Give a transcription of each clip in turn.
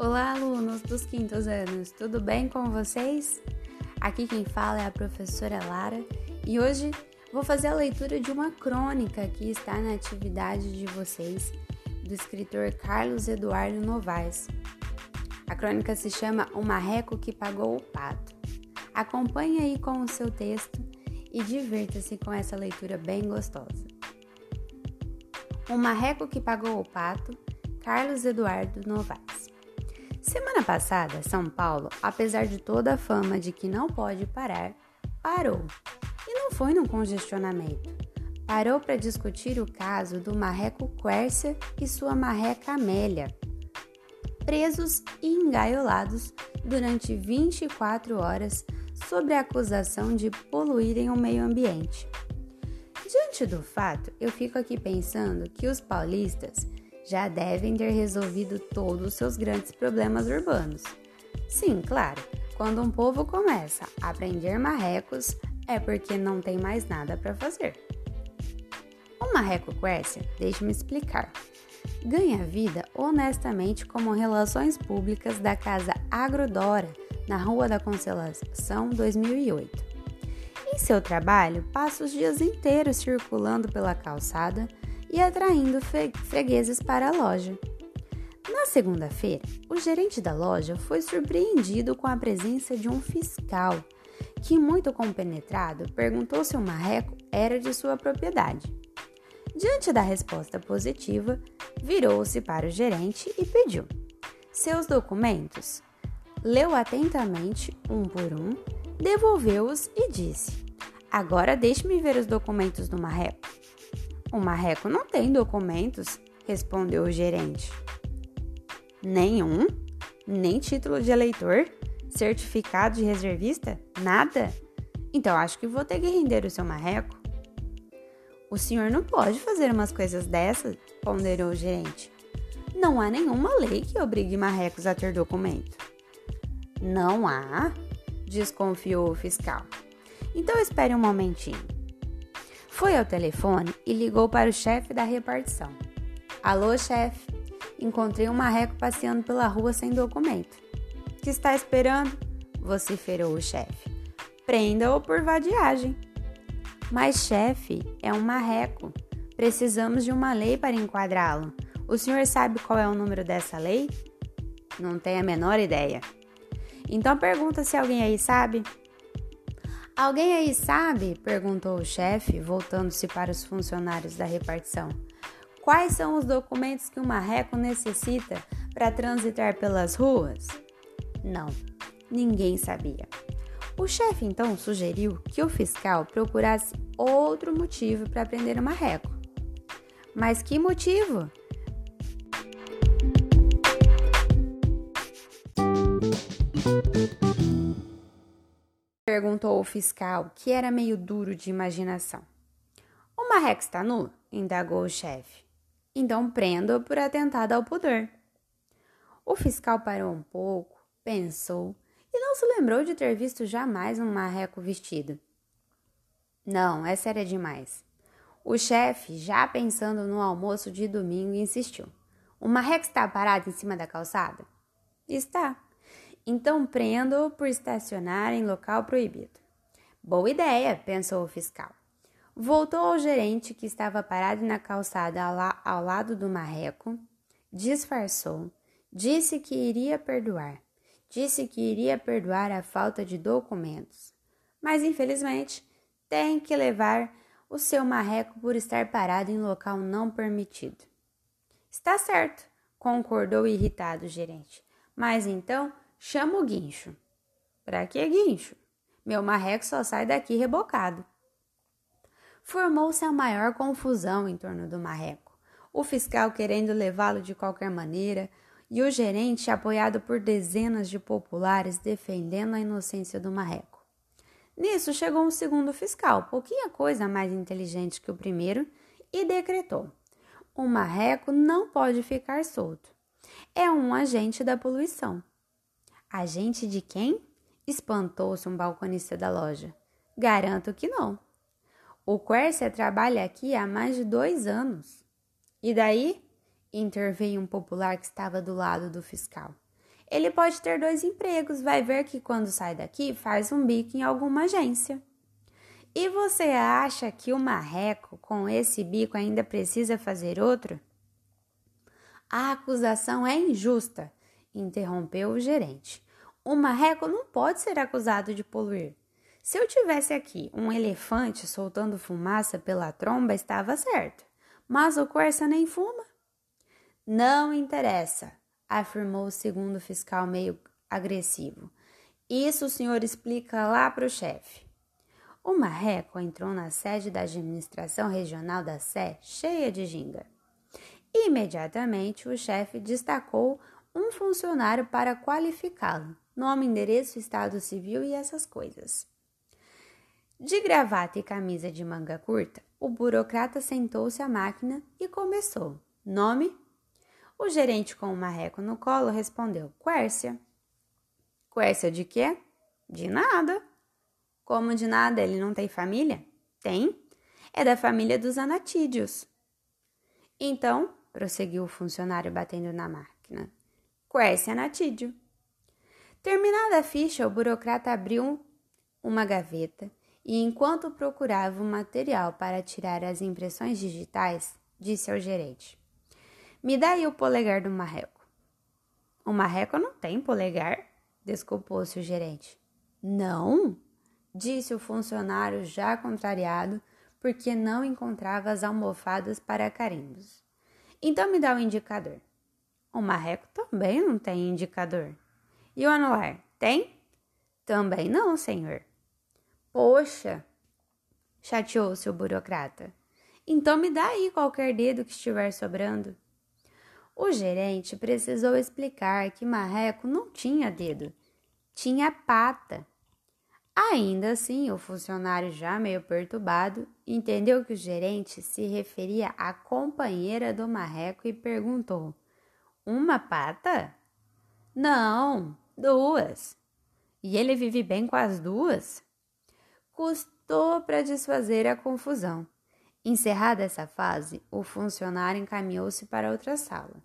Olá, alunos dos quintos anos, tudo bem com vocês? Aqui quem fala é a professora Lara e hoje vou fazer a leitura de uma crônica que está na atividade de vocês, do escritor Carlos Eduardo Novaes. A crônica se chama O Marreco que Pagou o Pato. Acompanhe aí com o seu texto e divirta-se com essa leitura bem gostosa. O Marreco que Pagou o Pato, Carlos Eduardo Novaes. Semana passada, São Paulo, apesar de toda a fama de que não pode parar, parou. E não foi num congestionamento. Parou para discutir o caso do marreco Quércia e sua marreca Amélia, presos e engaiolados durante 24 horas sobre a acusação de poluírem o meio ambiente. Diante do fato, eu fico aqui pensando que os paulistas já devem ter resolvido todos os seus grandes problemas urbanos. Sim, claro, quando um povo começa a prender marrecos, é porque não tem mais nada para fazer. O marreco Quércia, deixe-me explicar, ganha vida honestamente como relações públicas da Casa Agrodora, na Rua da Constelação 2008. Em seu trabalho, passa os dias inteiros circulando pela calçada e atraindo fregueses para a loja. Na segunda-feira, o gerente da loja foi surpreendido com a presença de um fiscal, que, muito compenetrado, perguntou se o marreco era de sua propriedade. Diante da resposta positiva, virou-se para o gerente e pediu seus documentos. Leu atentamente, um por um, devolveu-os e disse: Agora deixe-me ver os documentos do marreco. O marreco não tem documentos, respondeu o gerente. Nenhum? Nem título de eleitor? Certificado de reservista? Nada? Então acho que vou ter que render o seu marreco. O senhor não pode fazer umas coisas dessas, ponderou o gerente. Não há nenhuma lei que obrigue marrecos a ter documento. Não há? desconfiou o fiscal. Então espere um momentinho. Foi ao telefone e ligou para o chefe da repartição. Alô, chefe, encontrei um marreco passeando pela rua sem documento. Que está esperando? vociferou o chefe. Prenda-o por vadiagem. Mas, chefe, é um marreco. Precisamos de uma lei para enquadrá-lo. O senhor sabe qual é o número dessa lei? Não tem a menor ideia. Então pergunta se alguém aí sabe. Alguém aí sabe? perguntou o chefe, voltando-se para os funcionários da repartição. Quais são os documentos que o marreco necessita para transitar pelas ruas? Não, ninguém sabia. O chefe então sugeriu que o fiscal procurasse outro motivo para prender o marreco. Mas que motivo? Perguntou o fiscal, que era meio duro de imaginação. O marreco está nu? indagou o chefe. Então prenda-o por atentado ao pudor. O fiscal parou um pouco, pensou e não se lembrou de ter visto jamais um marreco vestido. Não, essa era demais. O chefe, já pensando no almoço de domingo, insistiu. O marreco está parado em cima da calçada? Está. Então prendo-o por estacionar em local proibido. Boa ideia, pensou o fiscal. Voltou ao gerente que estava parado na calçada ao lado do marreco, disfarçou, disse que iria perdoar, disse que iria perdoar a falta de documentos, mas infelizmente tem que levar o seu marreco por estar parado em local não permitido. Está certo, concordou irritado o gerente. Mas então Chama o guincho. Para que guincho? Meu marreco só sai daqui rebocado. Formou-se a maior confusão em torno do marreco. O fiscal querendo levá-lo de qualquer maneira e o gerente apoiado por dezenas de populares defendendo a inocência do marreco. Nisso chegou um segundo fiscal, pouquinha coisa mais inteligente que o primeiro, e decretou: o marreco não pode ficar solto. É um agente da poluição. Agente de quem? Espantou-se um balconista da loja. Garanto que não. O Quercia trabalha aqui há mais de dois anos. E daí? interveio um popular que estava do lado do fiscal. Ele pode ter dois empregos, vai ver que quando sai daqui faz um bico em alguma agência. E você acha que o marreco com esse bico ainda precisa fazer outro? A acusação é injusta, interrompeu o gerente. O marreco não pode ser acusado de poluir. Se eu tivesse aqui um elefante soltando fumaça pela tromba, estava certo. Mas o Corsa nem fuma. Não interessa, afirmou o segundo fiscal meio agressivo. Isso o senhor explica lá para o chefe. O marreco entrou na sede da administração regional da Sé cheia de ginga. Imediatamente o chefe destacou um funcionário para qualificá-lo. Nome, endereço, estado civil e essas coisas. De gravata e camisa de manga curta, o burocrata sentou-se à máquina e começou. Nome? O gerente com o marreco no colo respondeu: Quércia. Quércia de quê? De nada. Como de nada? Ele não tem família? Tem. É da família dos anatídeos. Então, prosseguiu o funcionário batendo na máquina, Quércia anatídeo. Terminada a ficha, o burocrata abriu uma gaveta e, enquanto procurava o material para tirar as impressões digitais, disse ao gerente: me dá aí o polegar do marreco. O marreco não tem polegar, desculpou-se o gerente. Não, disse o funcionário já contrariado, porque não encontrava as almofadas para carimbos. Então me dá o indicador. O marreco também não tem indicador. E o anular, tem? Também não, senhor. Poxa, chateou-se o burocrata. Então me dá aí qualquer dedo que estiver sobrando. O gerente precisou explicar que Marreco não tinha dedo, tinha pata. Ainda assim, o funcionário, já meio perturbado, entendeu que o gerente se referia à companheira do Marreco e perguntou: Uma pata? Não, duas. E ele vive bem com as duas? Custou para desfazer a confusão. Encerrada essa fase, o funcionário encaminhou-se para outra sala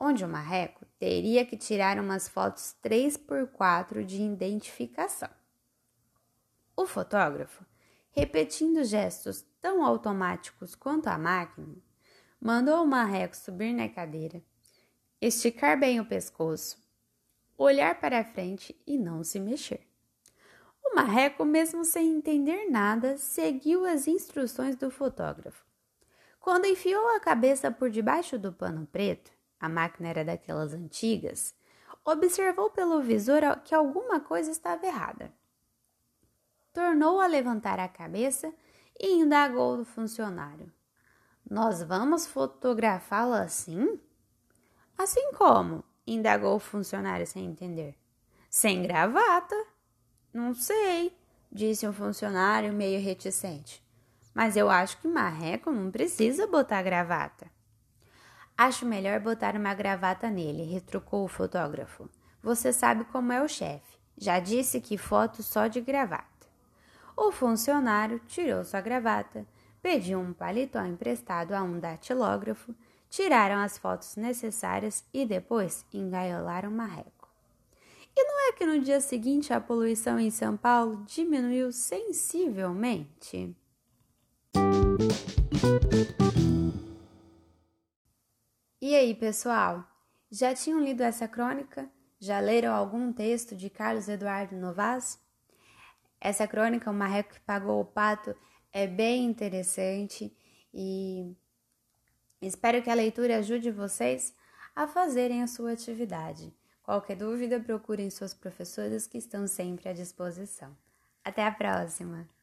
onde o marreco teria que tirar umas fotos 3x4 de identificação. O fotógrafo, repetindo gestos tão automáticos quanto a máquina, mandou o marreco subir na cadeira, esticar bem o pescoço, olhar para frente e não se mexer. O marreco, mesmo sem entender nada, seguiu as instruções do fotógrafo. Quando enfiou a cabeça por debaixo do pano preto, a máquina era daquelas antigas, observou pelo visor que alguma coisa estava errada. Tornou a levantar a cabeça e indagou do funcionário: Nós vamos fotografá-lo assim? Assim como? indagou o funcionário sem entender. Sem gravata? Não sei, disse um funcionário meio reticente. Mas eu acho que marreco não precisa botar gravata. Acho melhor botar uma gravata nele, retrucou o fotógrafo. Você sabe como é o chefe. Já disse que foto só de gravata. O funcionário tirou sua gravata, pediu um paletó emprestado a um datilógrafo, tiraram as fotos necessárias e depois engaiolaram o marreco. E não é que no dia seguinte a poluição em São Paulo diminuiu sensivelmente? E aí, pessoal? Já tinham lido essa crônica? Já leram algum texto de Carlos Eduardo Novas? Essa crônica, O Marreco que Pagou o Pato, é bem interessante e espero que a leitura ajude vocês a fazerem a sua atividade. Qualquer dúvida, procurem suas professoras que estão sempre à disposição. Até a próxima!